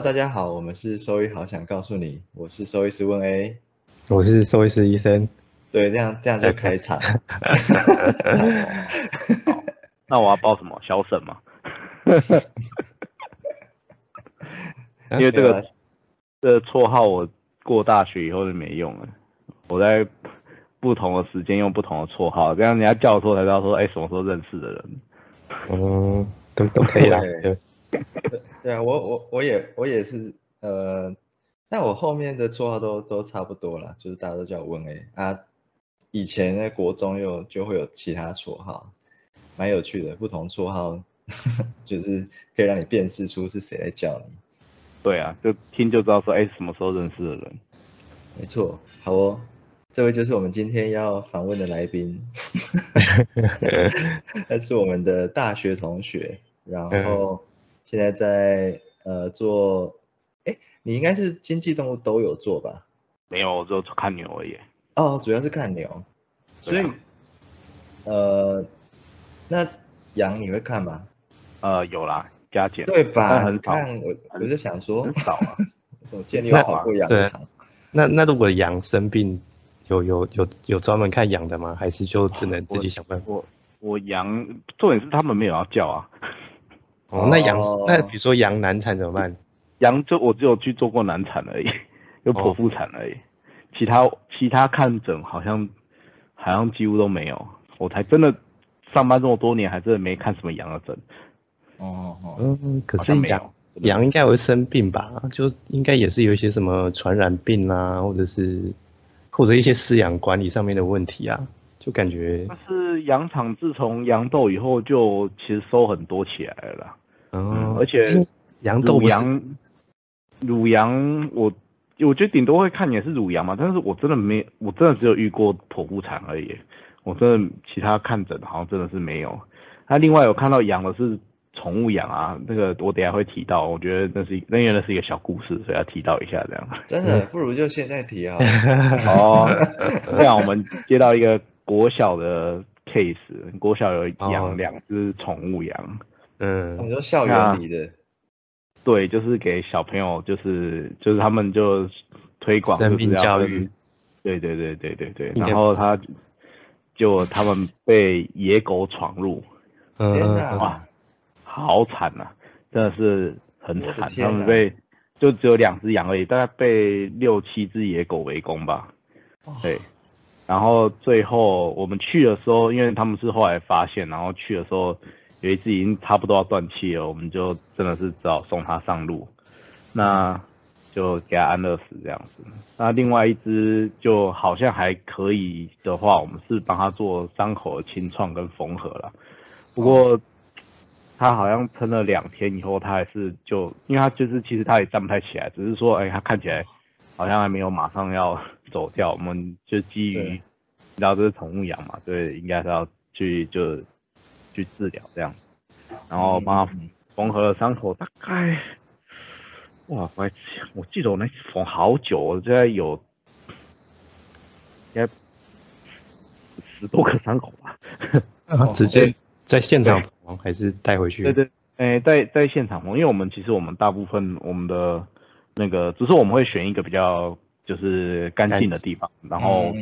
Hello，大家好，我们是兽医好想告诉你，我是兽医师问 A，我是兽医师医生。对，这样这样就开场。那我要报什么？小沈吗？因为这个这个绰号我过大学以后就没用了，我在不同的时间用不同的绰号，这样人家叫的时候才知道说，哎，什么时候认识的人。嗯，都都可以啦。对啊，我我我也我也是，呃，但我后面的绰号都都差不多了，就是大家都叫我温 A 啊。以前在国中又就会有其他绰号，蛮有趣的，不同绰号 就是可以让你辨识出是谁在叫你。对啊，就听就知道说，哎，什么时候认识的人。没错，好哦，这位就是我们今天要访问的来宾，他是我们的大学同学，然后。现在在呃做，哎，你应该是经济动物都有做吧？没有，我只有看牛而已。哦，主要是看牛，所以呃，那羊你会看吗？呃，有啦，加减对吧？很看。我我就想说，很少啊。我见你有跑过羊场。那那如果羊生病，有有有有专门看羊的吗？还是就只能自己想办法？我我羊重点是他们没有要叫啊。哦，那羊那比如说羊难产怎么办？羊就我只有去做过难产而已，有剖腹产而已，其他其他看诊好像好像几乎都没有。我才真的上班这么多年，还真的没看什么羊的诊。哦哦，嗯，可是羊羊应该会生病吧？就应该也是有一些什么传染病啊，或者是或者一些饲养管理上面的问题啊。就感觉，但是羊场自从羊痘以后，就其实收很多起来了。嗯，而且羊豆羊乳羊，我我觉得顶多会看也是乳羊嘛，但是我真的没，我真的只有遇过剖腹产而已。我真的其他看诊好像真的是没有。那另外有看到养的是宠物羊啊，那个我等下会提到，我觉得那是那原来是一个小故事，所以要提到一下这样。真的，不如就现在提 啊。哦，这样我们接到一个。国小的 case，国小有养两只宠物羊，嗯，你说校园里的，对，就是给小朋友，就是就是他们就推广生命教育，对对对对对对，然后他就他们被野狗闯入，嗯，哇，好惨呐，真的是很惨，他们被就只有两只羊而已，大概被六七只野狗围攻吧，对。然后最后我们去的时候，因为他们是后来发现，然后去的时候有一只已经差不多要断气了，我们就真的是只好送它上路，那就给它安乐死这样子。那另外一只就好像还可以的话，我们是帮它做伤口的清创跟缝合了。不过它好像撑了两天以后，它还是就因为它就是其实它也站不太起来，只是说哎它看起来好像还没有马上要。走掉，我们就基于，你知道这是宠物羊嘛，对，应该是要去就去治疗这样，然后帮他缝合了伤口，大概，哇，我我记得我那缝好久，我现在有，应该十多个伤口吧，直接在现场缝还是带回去？对对，哎，在在现场缝，因为我们其实我们大部分我们的那个，只是我们会选一个比较。就是干净的地方，然后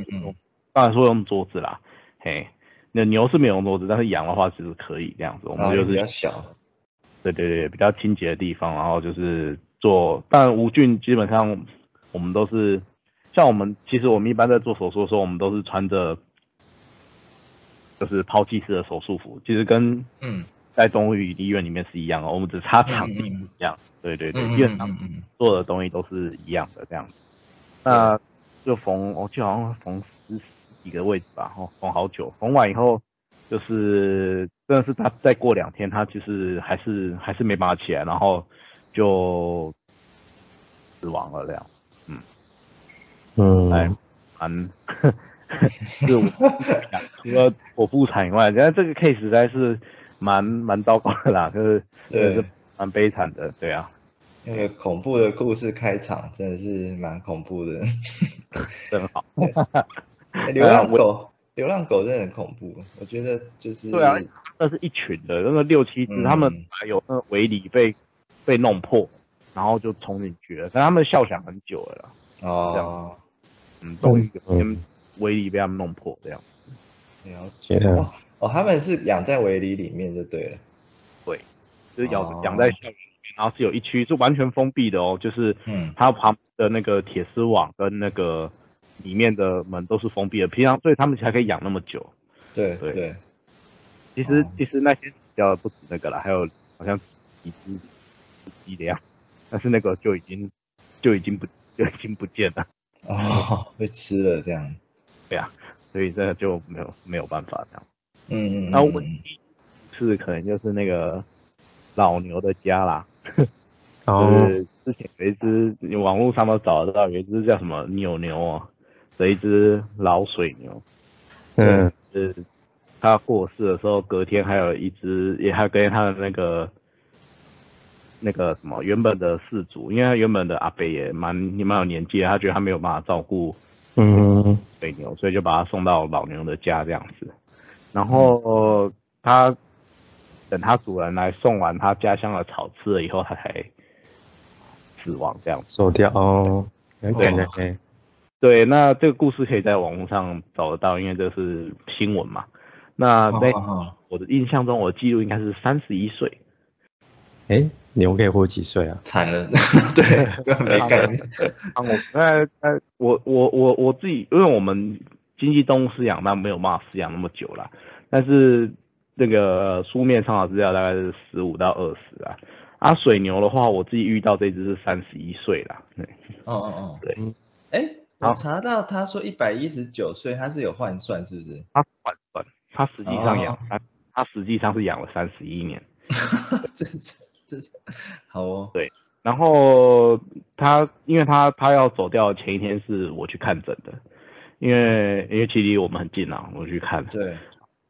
当然说用桌子啦，嘿，那牛是没有用桌子，但是羊的话其实可以这样子。我们就是比较小，对对对，比较清洁的地方，然后就是做。但无菌基本上我们都是，像我们其实我们一般在做手术的时候，我们都是穿着就是抛弃式的手术服，其实跟嗯在动物医院里面是一样的，我们只差场地不一样。对对对，基本上做的东西都是一样的这样子。那就缝，我记得好像缝十几个位置吧，哦，缝好久，缝完以后就是真的是他再过两天，他其实还是还是没办法起来，然后就死亡了这样，嗯嗯，哎，蛮，是我除了剖腹产以外，觉得这个 case 实在是蛮蛮糟糕的啦，就是真的是蛮悲惨的，对啊。那个恐怖的故事开场真的是蛮恐怖的，真好。流浪狗，流浪狗真的很恐怖。我觉得就是对啊，那是一群的，那个六七只，他们还有那个围篱被被弄破，然后就冲进去了。但他们笑想很久了啦，哦，嗯，终于有天威力被他们弄破这样。了解哦哦，他们是养在围篱里面就对了，对，就是养哦养在校园里面，然后是有一区是完全封闭的哦，就是嗯它旁的那个铁丝网跟那个里面的门都是封闭的，平常所以他们才可以养那么久。对对。对，其实、哦。其实那些死掉的不止那个了，还有好像几只鸡的样，但是那个就已经就已经不就已经不见了，哦，被吃了这样，对呀所以这个就没有没有办法这样。嗯嗯，那嗯唯一是可能就是那个老牛的家啦，然后就是之前有一只你网络上都找得到，有一只叫什么扭牛哦的一只老水牛，嗯是他过世的时候，隔天还有一只，也还跟他的那个那个什么原本的氏族，因为他原本的阿伯也蛮也蛮有年纪的，他觉得他没有办法照顾嗯水牛，所以就把他送到老牛的家这样子。然后他等他主人来送完他家乡的草吃了以后，他才死亡这样子。走掉哦，很感人哎，对，那这个故事可以在网络上找得到，因为这是新闻嘛。那那哦哦我的印象中，我的记录应该是三十一岁。哎，牛可以活几岁啊？惨了，对，没概念，啊，我那那我我我我自己，因为我们经济动物饲养，那没有办法饲养那么久啦。但是那个书面上的资料大概是十五到二十啊。啊，水牛的话，我自己遇到这只是三十一岁啦。对，哦哦哦，对，哎，好我查到他说一百一十九岁，他是有换算是不是？他换算，他实际上养哦。它，它实际上是养了三十一年。这这这好哦，对然后他，因为他他要走掉前一天是我去看诊的，因为因为其实离我们很近啊，我去看，对，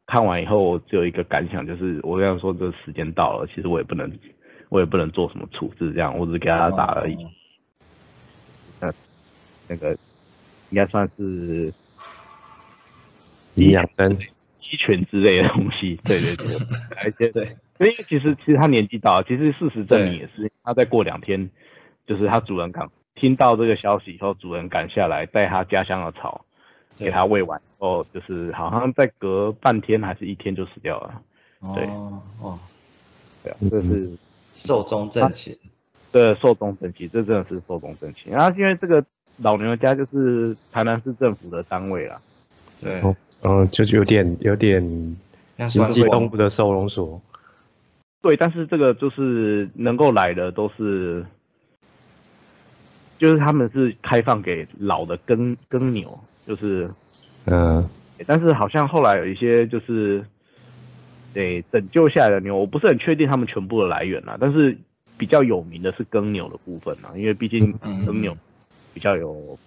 看完以后我只有一个感想，就是我跟他说这时间到了，其实我也不能我也不能做什么处置，这样我只是给他打了一哦。那个应该算是营养针，鸡犬之类的东西，对 对对，来一些对，因为其实其实他年纪大了，其实事实证明也是，他再过两天，就是他主人赶听到这个消息以后，主人赶下来带他家乡的草给他喂完以后，就是好像再隔半天还是一天就死掉了。对。哦。哦，对啊，嗯这是寿终正寝，对寿终正寝，这真的是寿终正寝。然后因为这个老牛家就是台南市政府的单位啦，对，哦嗯，就有点有点经济像官方动物的收容所，对，但是这个就是能够来的都是，就是他们是开放给老的耕耕牛，就是嗯。但是好像后来有一些就是，对拯救下来的牛，我不是很确定他们全部的来源啦，但是比较有名的是耕牛的部分啦，因为毕竟嗯。耕牛比较有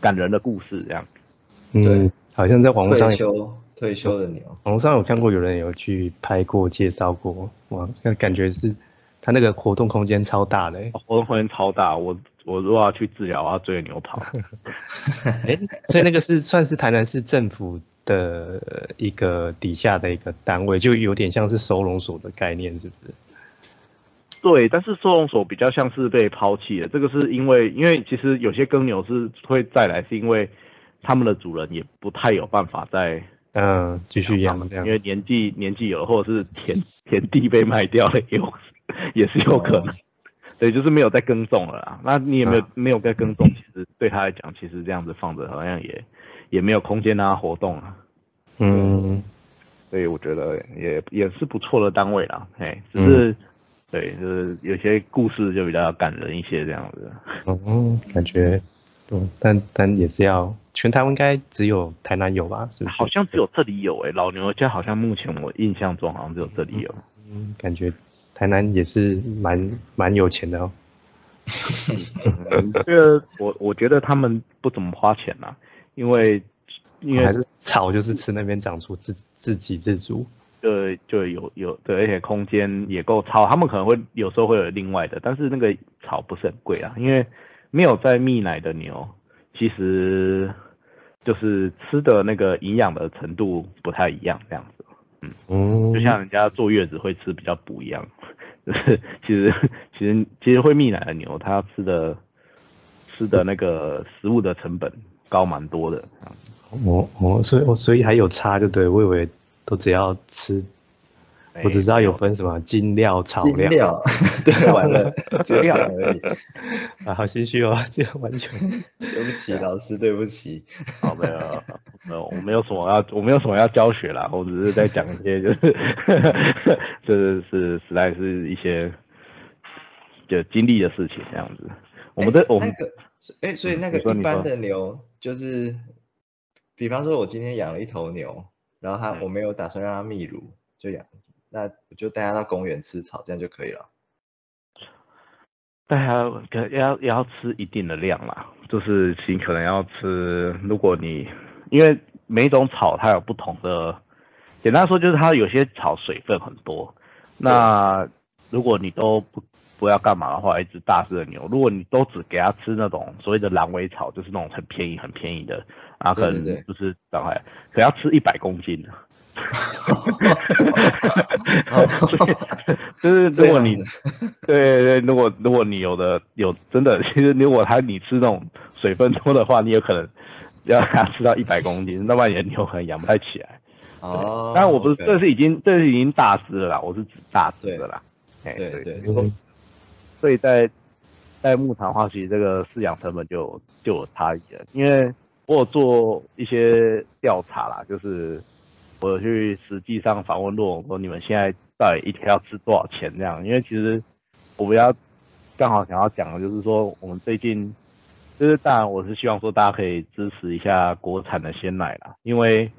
感人的故事这样。嗯，好像在网络上退休退休的牛，网络上有看过有人有去拍过介绍过，哇，那感觉是他那个活动空间超大的欸，活动空间超大，我我如果要去治疗，我要追着牛跑。哎，所以那个是算是台南市政府的一个底下的一个单位，就有点像是收容所的概念，是不是？对，但是收容所比较像是被抛弃的，这个是因为因为其实有些耕牛是会再来，是因为他们的主人也不太有办法再嗯，继续养这样因。为年纪年纪有了，或者是田 田地被卖掉了，也有也是有可能。对，就是没有再耕种了啦。那你也没有、啊没有再耕种，其实对他来讲，其实这样子放着好像也也没有空间让他活动啊。嗯，所以我觉得也也是不错的单位啦。嘿，只是、对，就是有些故事就比较感人一些这样子。嗯，感觉，嗯，但但也是要全台湾应该只有台南有吧？是不是？好像只有这里有诶、老牛家好像目前我印象中好像只有这里有。嗯，感觉台南也是蛮蛮有钱的哦。嗯，这个我我觉得他们不怎么花钱啊，因为因为还是草就是吃那边长出自自给自足。就就有有对，而且空间也够超，他们可能会有时候会有另外的，但是那个草不是很贵啊，因为没有在泌奶的牛，其实就是吃的那个营养的程度不太一样，这样子，嗯，就像人家坐月子会吃比较补一样，就是其实其实其实会泌奶的牛，它吃的吃的那个食物的成本高蛮多的。哦哦，所以所以还有差就对，我以为都只要吃。我只知道有分什么精料、草料，对，完了，这样 而已。啊，好心虚哦，这样完全 对不起老师，对不起。好，没有，没有，我没有什么要，我没有什么要教学啦，我只是在讲一些，就是，这是实在是一些就经历的事情这样子。我们的我们那个，哎，所以那个一般的牛，就是，比方说，我今天养了一头牛，然后它我没有打算让它泌乳，就养。那我就带它到公园吃草，这样就可以了。带它可要也要吃一定的量啦，就是尽可能要吃。如果你因为每一种草它有不同的，简单说就是它有些草水分很多。那如果你都不不要干嘛的话，一只大只的牛，如果你都只给它吃那种所谓的狼尾草，就是那种很便宜很便宜的，啊，可能就是大概可要吃一百公斤。就是如果你，对对，如果如果你有的有真的，其实如果他你吃那种水分多的话，你有可能要他吃到一百公斤，那么你的牛可能养不太起来。哦，但我不是，这是已经这是已经大师了啦，我是指大师的啦。对对对，所以在在牧场的话，其实这个饲养成本就就有差异了，因为我有做一些调查啦，就是。我去实际上访问洛说你们现在到底一天要吃多少钱这样？因为其实我们要刚好想要讲的就是说，我们最近就是当然我是希望说大家可以支持一下国产的鲜奶啦，因为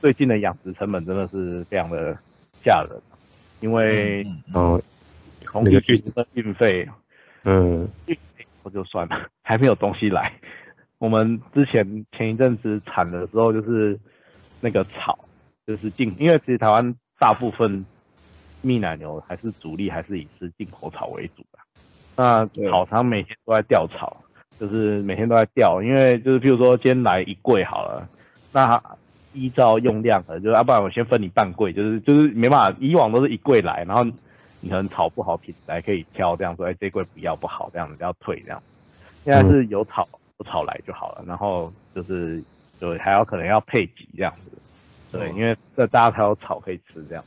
最近的养殖成本真的是非常的吓人，因为嗯，空气运的运费，嗯，运费我就算了，还没有东西来。我们之前前一阵子产的时候就是那个草。就是进，因为其实台湾大部分蜜奶牛还是主力还是以吃进口草为主的。那草场每天都在掉草，就是每天都在掉，因为就是譬如说今天来一柜好了，那依照用量可能就要不然我先分你半柜，就是就是没办法，以往都是一柜来，然后你可能草不好品质还可以挑这样说，哎这柜不要不好这样子要退这样。现在是有草有草来就好了，然后就是就还要可能要配给这样子。对，因为这大家才有草可以吃这样。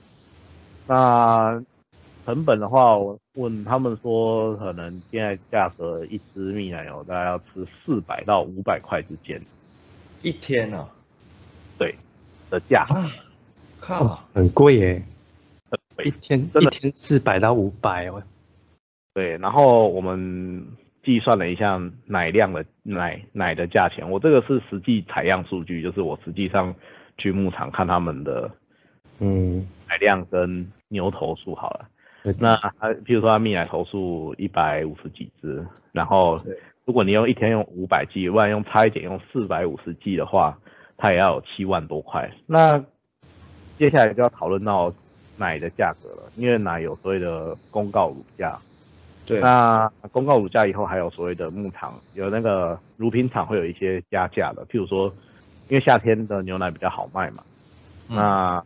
那成本的话，我问他们说，可能现在价格一支蜜奶油大概要吃四百到五百块之间。一天啊？对，的价。靠，很贵耶！一天一天四百到五百哦。对，然后我们计算了一下奶量的奶奶的价钱，我这个是实际采样数据，就是我实际上。去牧场看他们的，嗯，奶量跟牛头数好了。那他，譬如说他蜜奶头数一百五十几只，然后如果你用一天用五百 G，万用差一点用四百五十 G 的话，它也要有七万多块。那接下来就要讨论到奶的价格了，因为奶有所谓的公告乳价。对。那公告乳价以后还有所谓的牧场有那个乳品厂会有一些加价的，譬如说。因为夏天的牛奶比较好卖嘛，那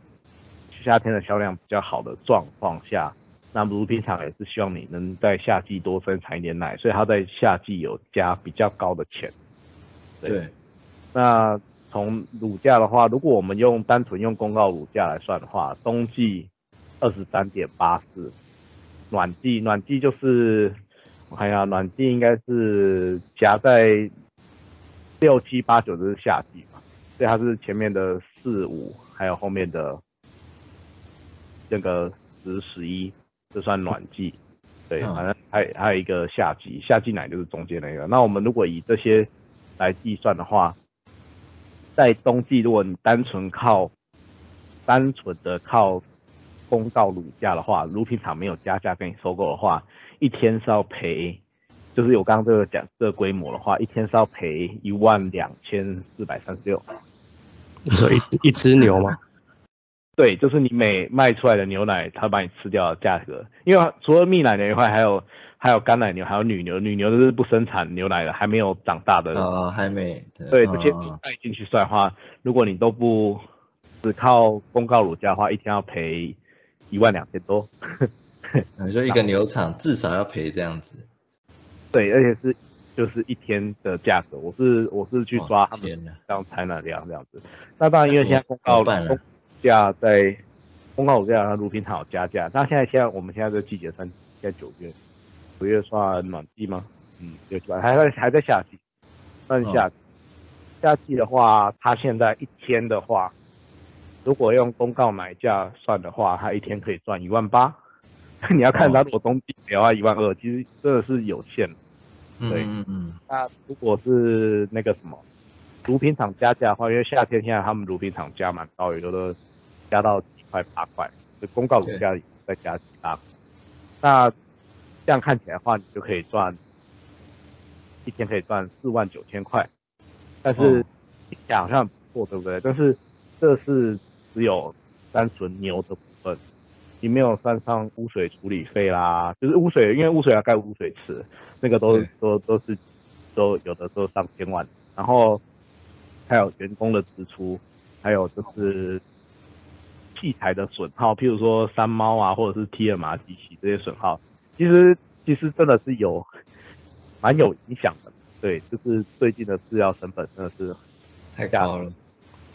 夏天的销量比较好的状况下，那乳品厂也是希望你能在夏季多生产一点奶，所以它在夏季有加比较高的钱。对，那从乳价的话，如果我们用单纯用公告乳价来算的话，冬季二十三点八四，暖季暖季就是我看一下，暖季应该是夹在六七八九就是夏季。嘛，所以，它是前面的四五，还有后面的那个十十一，这算暖季。对，反正还还有一个夏季，夏季奶就是中间那个。那我们如果以这些来计算的话，在冬季，如果你单纯靠单纯的靠公告乳价的话，乳品厂没有加价跟你收购的话，一天是要赔。就是有刚刚这个讲这个规模的话，一天是要赔一万两千四百三十六。你说一一只牛吗？对，就是你每卖出来的牛奶，它把你吃掉的价格。因为除了蜜奶牛以外，还有还有干奶牛，还有女牛。女牛都是不生产牛奶的，还没有长大的。哦，还没。对，这些带进去算的话，如果你都不只靠公告乳价的话，一天要赔一万两千多。你说一个牛场至少要赔这样子？对，而且是就是一天的价格。我是我是去抓他们这样采奶量这样子。那当然，因为现在公告公价在公告价，乳品厂有加价。那现在现在我们现在这季节算现在九月，九月算暖季吗？嗯，六七八还在还在夏季，算夏季。夏季的话，它现在一天的话，如果用公告买价算的话，他一天可以赚一万八。你要看他如果冬季的话，一万二，其实真的是有限。对，嗯嗯。那如果是那个什么，乳品厂加价的话，因为夏天现在他们乳品厂加蛮高，有的加到几块八块，就公告乳价再加几大。那这样看起来的话，你就可以赚一天可以赚四万九千块。但是讲好像不错，对不对？但是这是只有单纯牛的部分，你没有算上污水处理费啦。就是污水，因为污水要盖污水池，那个都都都是都有的都上千万。然后还有员工的支出，还有就是器材的损耗，譬如说三猫啊，或者是 T M R 机器这些损耗，其实其实真的是有蛮有影响的。对，就是最近的制药成本真的是太高了。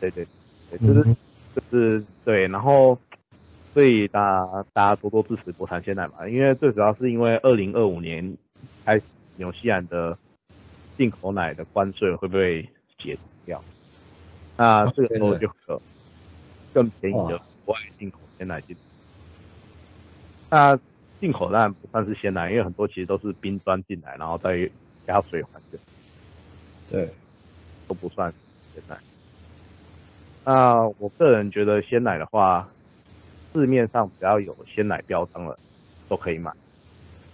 对对对，就是就是对，然后所以大家大家多多支持国产鲜奶嘛，因为最主要是因为二零二五年开始纽西兰的进口奶的关税会不会解除掉？那这个时候就可更便宜的国外进口鲜奶进。那进口当然不算是鲜奶，因为很多其实都是冰砖进来，然后再。加水环境，对，都不算鲜奶。那我个人觉得鲜奶的话，市面上只要有鲜奶标章的都可以买。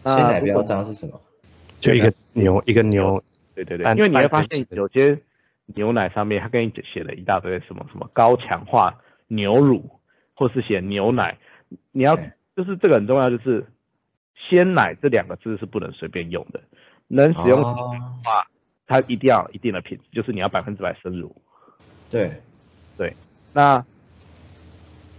鲜奶标章是什么？就一个牛，一个牛。对对对，因为你会发现有些牛奶上面它给你写了一大堆什么什么高强化牛乳，或是写牛奶，你要就是这个很重要，就是鲜奶这两个字是不能随便用的。能使用的话，它一定要一定的品质，就是你要百分之百生乳。对，对。那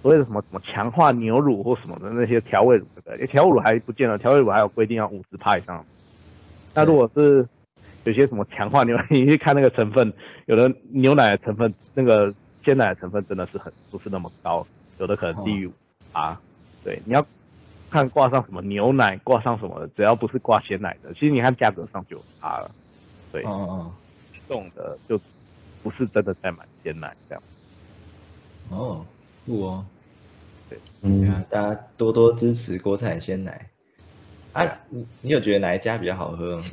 所谓的什么什么强化牛乳或什么的那些调味乳，对不对？调味乳还不见了，调味乳还有规定要五十帕以上。那如果是有些什么强化牛，你去看那个成分，有的牛奶的成分，那个鲜奶的成分真的是很不是那么高，有的可能低于啊。对，你要。看挂上什么牛奶，挂上什么，只要不是挂鲜奶的，其实你看价格上就有差了。对，嗯嗯，这种的就不是真的在买鲜奶这样。哦，不哦。对，嗯，大家多多支持国产鲜奶。啊，你你有觉得哪一家比较好喝吗？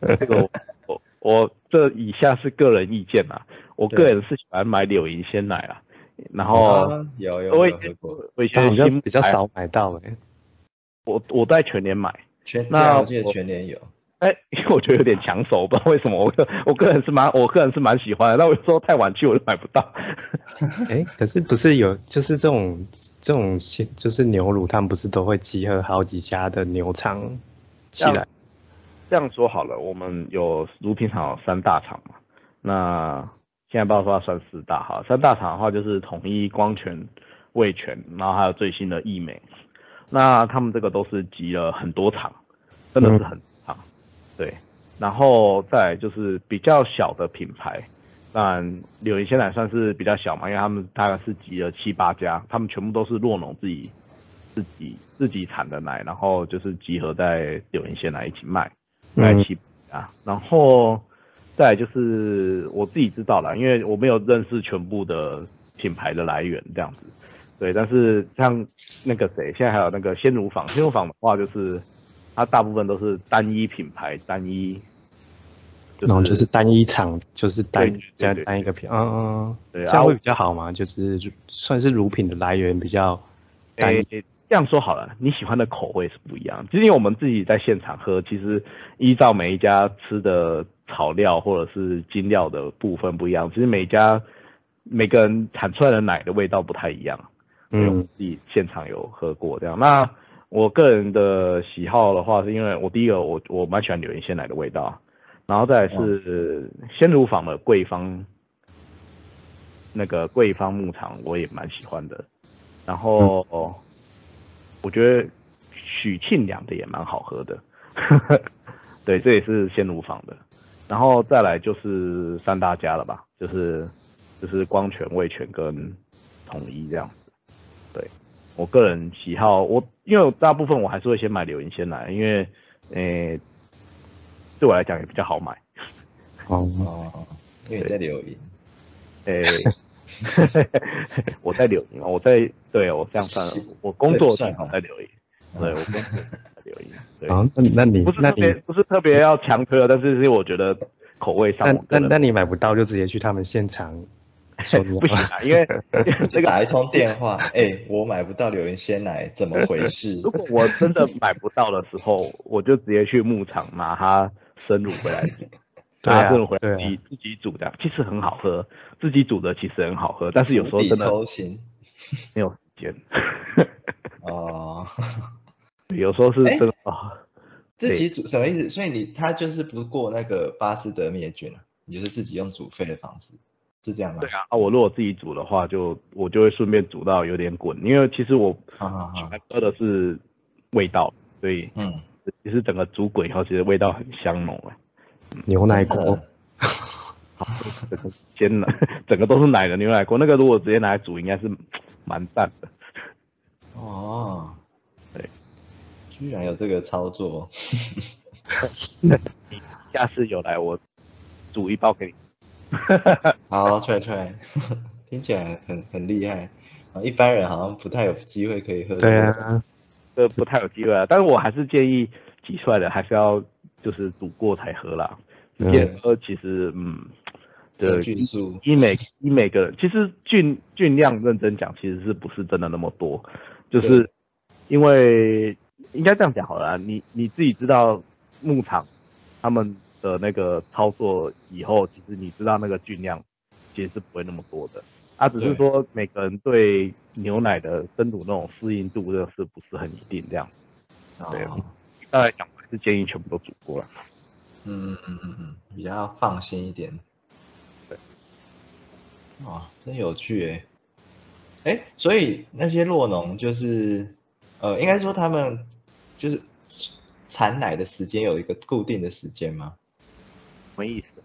这个我我这以下是个人意见啦，我个人是喜欢买柳营鲜奶啦。然后有有有喝过，我以前比较比较少买到哎，我我在全年买，全那我记得全年有，哎，因为我觉得有点抢手，不知道为什么，我个 我个人是蛮我个人是蛮喜欢的，那我说太晚去我就买不到。哎，可是不是有就是这种这种就是牛乳，他们不是都会集合好几家的牛场起来？这样说好了，我们有乳品厂有三大厂嘛，那。现在爆发算四大哈，三大厂的话就是统一、光泉、味全，然后还有最新的益美，那他们这个都是集了很多厂，真的是很长，对，然后再就是比较小的品牌，那柳营鲜奶算是比较小嘛，因为他们大概是集了七八家，他们全部都是洛农自己自己自己产的奶，然后就是集合在柳营鲜奶一起卖，卖七啊，然后。再就是我自己知道了，因为我没有认识全部的品牌的来源这样子，对。但是像那个谁，现在还有那个鲜乳坊，鲜乳坊的话，就是它大部分都是单一品牌，单一，那种就是单一厂，就是单这样单一个品，嗯嗯，对，这样会比较好嘛，就是算是乳品的来源比较单一。这样说好了，你喜欢的口味是不一样。其实因为我们自己在现场喝，其实依照每一家吃的。草料或者是精料的部分不一样，其实每家每个人产出来的奶的味道不太一样。嗯，自己现场有喝过这样。那我个人的喜好的话，是因为我第一个我我蛮喜欢柳营鲜奶的味道，然后再是鲜乳坊的桂芳那个桂芳牧场我也蛮喜欢的。然后我觉得许庆良的也蛮好喝的，对，这也是鲜乳坊的。然后再来就是三大家了吧，就是就是光泉、味全跟统一这样子。对我个人喜好，我因为大部分我还是会先买柳银先来，因为诶对我来讲也比较好买。哦哦，因为在柳银。诶。我在留意，我在对我这样算，我工作在留意，对我工作在留意。好，那那你不是特别不是特别要强推，但是是我觉得口味上，那那那你买不到就直接去他们现场，不行啊，因为 这个打一通电话，哎，我买不到柳云鲜奶，怎么回事？如果我真的买不到的时候，我就直接去牧场拿它生乳回来。拿生乳回来自己自己煮的，其实很好喝。自己煮的其实很好喝，但是有时候真的没有时间。哦，有时候是真的啊。自己煮什么意思？所以你他就是不过那个巴斯德灭菌啊，你就是自己用煮沸的方式，是这样吗？对啊，我如果自己煮的话，就我就会顺便煮到有点滚，因为其实我喜欢喝的是味道，所以嗯，其实整个煮滚以后，其实味道很香浓啊。牛奶锅，好，煎了，整个都是奶的牛奶锅。那个如果直接拿来煮，应该是蛮淡的。哦，对，居然有这个操作。那 你下次有来，我煮一包给你。好，出来出来，听起来很很厉害啊！一般人好像不太有机会可以喝。对啊，这不太有机会啊。但是我还是建议挤出来的还是要。就是煮过才喝啦，直接喝其实嗯，的菌数，一每一每个人其实菌菌量认真讲其实是不是真的那么多，就是因为应该这样讲好了，你你自己知道牧场他们的那个操作以后，其实你知道那个菌量其实是不会那么多的，啊，只是说每个人对牛奶的生乳那种适应度，这是不是很一定这样？对，大概讲还。是建议全部都煮过了，嗯嗯嗯嗯，比较放心一点。对，哇，真有趣哎！哎，所以那些洛农就是，呃，应该说他们就是产奶的时间有一个固定的时间吗？什么意思？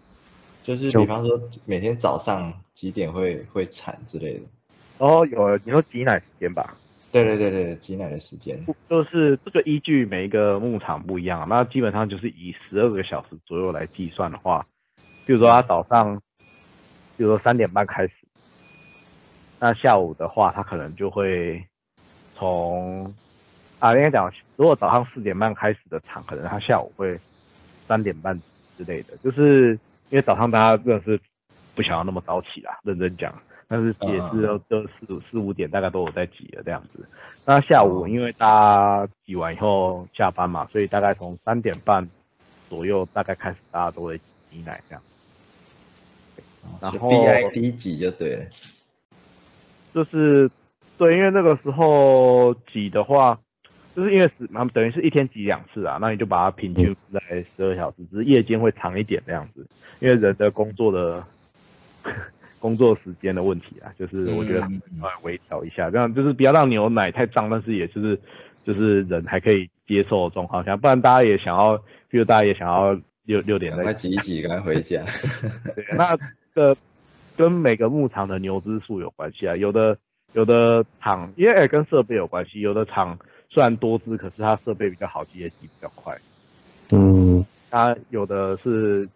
就是比方说每天早上几点会会产之类的？哦，有，你说挤奶时间吧？对对对对，挤奶的时间就是这个依据每一个牧场不一样，那基本上就是以十二个小时左右来计算的话，比如说他早上，比如说三点半开始，那下午的话他可能就会从啊应该讲，如果早上四点半开始的场，可能他下午会三点半之类的，就是因为早上大家真的是不想要那么早起啦，认真讲。但是也是都都四四五点大概都有在挤了这样子，那下午因为大家挤完以后下班嘛，所以大概从三点半左右大概开始大家都会挤奶这样。然后 I D 挤就对了，就是对，因为那个时候挤的话，就是因为是他们等于是一天挤两次啊，那你就把它平均在十二小时，只是夜间会长一点这样子，因为人的工作的。工作时间的问题啊，就是我觉得要微调一下，这样就是不要让牛奶太脏，但是也就是就是人还可以接受的状况下，不然大家也想要，比如大家也想要六六点再挤一挤，赶快回家。对，那个跟每个牧场的牛只数有关系啊，有的有的厂因为跟设备有关系，有的厂虽然多只，可是它设备比较好，挤也挤比较快。嗯，它有的是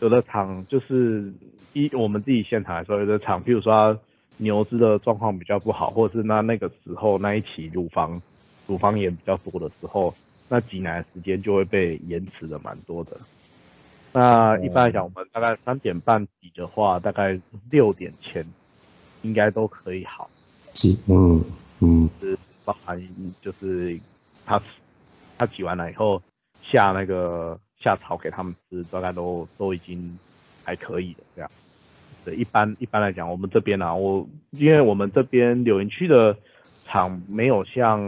有的厂就是。一我们自己现场来说，有的厂，譬如说牛只的状况比较不好，或者是那那个时候那一期乳房乳房炎比较多的时候，那挤奶的时间就会被延迟的蛮多的。那一般来讲，我们大概三点半挤的话，大概六点前应该都可以好。挤，嗯嗯，是包含就是他他挤完了以后下那个下草给他们吃，大概都都已经。还可以的这样，对，一般一般来讲，我们这边呢，我因为我们这边柳营区的厂没有像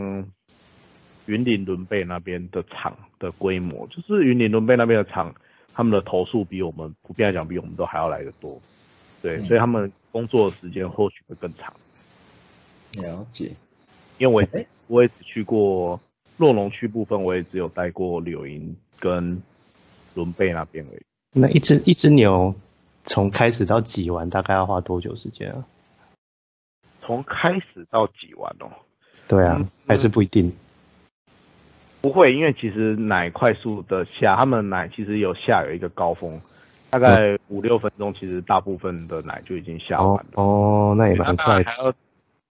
云林伦贝那边的厂的规模，就是云林伦贝那边的厂，他们的投诉比我们普遍来讲比我们都还要来的多，对，所以他们工作的时间或许会更长。了解，因为我我也只去过洛龙区部分，我也只有待过柳营跟伦贝那边而已。那一只一只牛从开始到挤完，大概要花多久时间啊？从开始到挤完哦？对啊，还是不一定。不会，因为其实奶快速的下，他们奶其实有下有一个高峰，大概五六分钟，其实大部分的奶就已经下完了。哦，那也蛮快。还要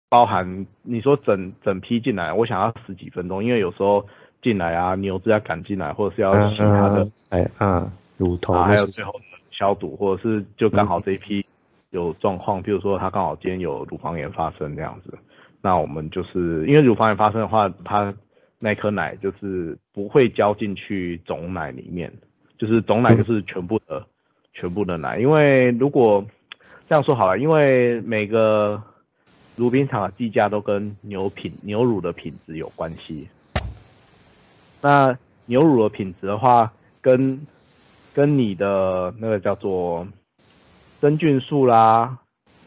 包含你说整整批进来，我想要十几分钟，因为有时候进来啊，牛只要赶进来，或者是要洗它的哎嗯乳头，还有最后消毒，或者是就刚好这一批有状况，比如说它刚好今天有乳房炎发生这样子，那我们就是因为乳房炎发生的话，它那颗奶就是不会浇进去总奶里面，就是总奶就是全部的全部的奶，因为如果这样说好了，因为每个乳品厂的计价都跟牛品牛乳的品质有关系。那牛乳的品质的话，跟跟你的那个叫做真菌素啦，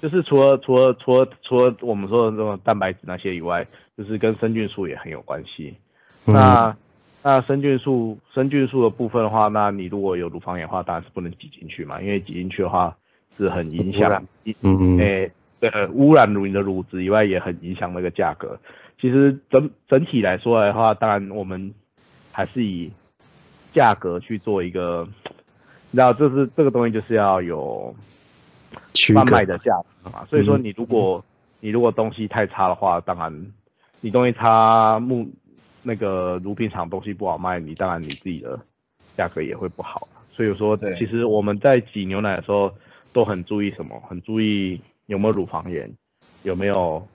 就是除了除了除了除了我们说的这种蛋白质那些以外。就是跟生菌素也很有关系。那那生菌素生菌素的部分的话，那你如果有乳房炎的话，当然是不能挤进去嘛，因为挤进去的话是很影响，嗯嗯诶，对，污染乳你的乳汁以外，也很影响那个价格。其实整整体来说的话，当然我们还是以价格去做一个，你知道，这是这个东西就是要有贩卖的价值嘛。所以说，你如果你如果东西太差的话，当然。你东西差木那个乳品厂东西不好卖，你当然你自己的价格也会不好。所以说，其实我们在挤牛奶的时候都很注意什么？很注意有没有乳房炎，有没有？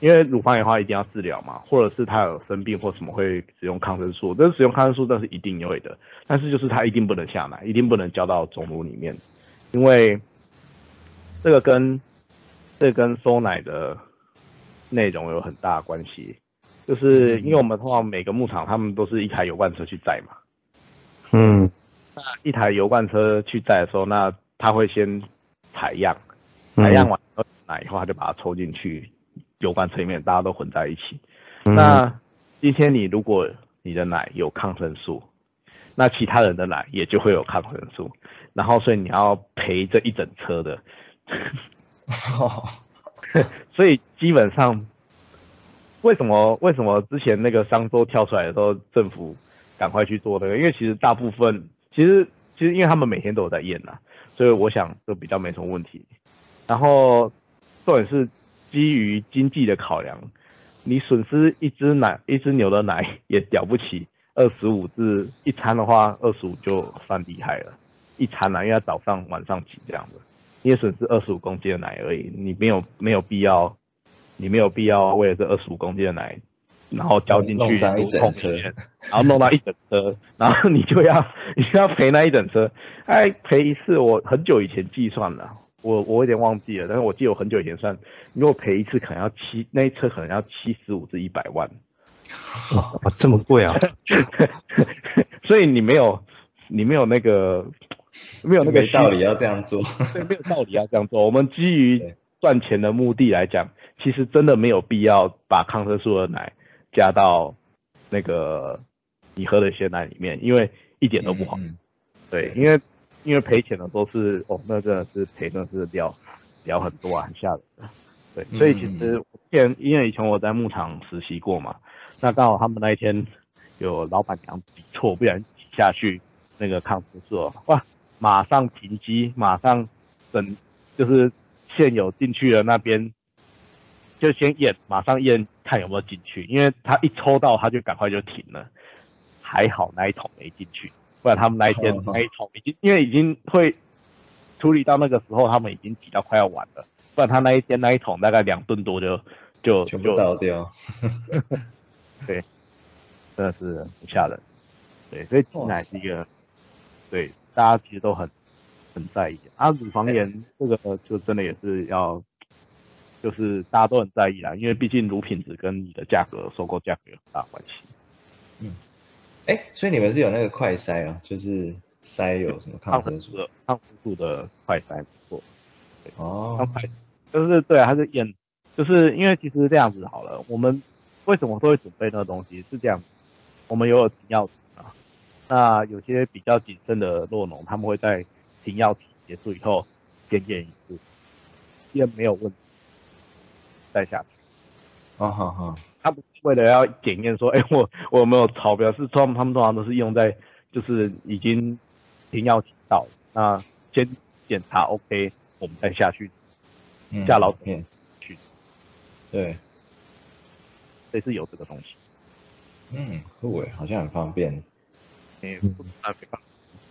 因为乳房炎的话一定要治疗嘛，或者是他有生病或什么会使用抗生素。这使用抗生素这是一定会的，但是就是他一定不能下奶，一定不能交到总乳里面，因为这个跟这跟收奶的。内容有很大的关系，就是因为我们通常每个牧场他们都是一台油罐车去载嘛，嗯，那一台油罐车去载的时候，那他会先采样，采样完奶以后，他就把它抽进去油罐车里面，大家都混在一起。那今天你如果你的奶有抗生素，那其他人的奶也就会有抗生素，然后所以你要赔这一整车的。所以基本上，为什么为什么之前那个商周跳出来的时候，政府赶快去做那个？因为其实大部分，其实其实因为他们每天都有在验呐，所以我想就比较没什么问题。然后重点是基于经济的考量，你损失一只奶一只牛的奶也了不起，二十五至一餐的话，二十五就算厉害了，一餐啊，因为早上晚上挤这样子。你也损失二十五公斤的奶而已，你没有没有必要，你没有必要为了这二十五公斤的奶，然后交进去一整车，然后弄到一整车，然后你就要你就要赔那一整车，哎，赔一次我很久以前计算了，我我有点忘记了，但是我记得我很久以前算，如果赔一次可能要七，那一车可能要七十五至一百万，哇，这么贵啊！所以你没有你没有那个。没有那个道理要这样做，对，没有道理要这样做。我们基于赚钱的目的来讲，其实真的没有必要把抗生素的奶加到那个你喝的鲜奶里面，因为一点都不好。对，因为因为赔钱的都是哦，那真的是赔，的是掉掉很多啊，很吓人。对，所以其实前因为以前我在牧场实习过嘛，那刚好他们那一天有老板娘挤错，不然挤下去那个抗生素哇。马上停机，马上等，就是现有进去的那边就先验，马上验看有没有进去，因为他一抽到他就赶快就停了，还好那一桶没进去，不然他们那一天那一桶已经因为已经会处理到那个时候，他们已经挤到快要完了，不然他那一天那一桶大概两吨多就就全部倒掉，对，真的是很吓人，对，所以进来是一个对。大家其实都很很在意啊，乳房炎这个就真的也是要，就是大家都很在意啦，因为毕竟乳品质跟你的价格收购价格有很大关系。嗯，哎，所以你们是有那个快筛啊，就是筛有什么抗生素的抗生素的快筛没错。哦，就是对啊，它是验，就是因为其实这样子好了，我们为什么都会准备那个东西是这样，我们有停药啊，那有些比较谨慎的落农，他们会在停药期结束以后检验一次，验没有问题再下去。啊哈哈，他不是为了要检验说，哎，我我有没有超标，是通他们通常都是用在就是已经停药期到，那先检查 OK，我们再下去下老片去，对，这是有这个东西。嗯，酷诶，好像很方便。诶，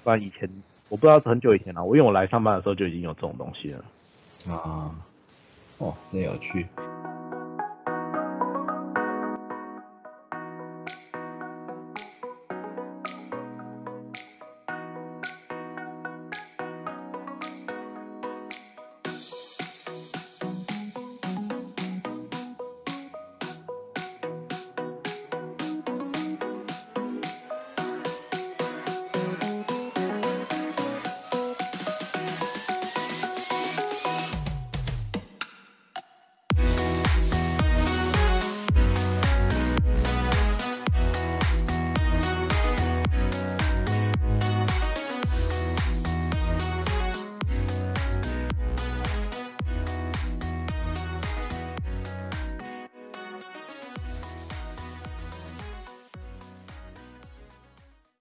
不然以前我不知道很久以前了，我因为我来上班的时候就已经有这种东西了。啊，哦，真有趣。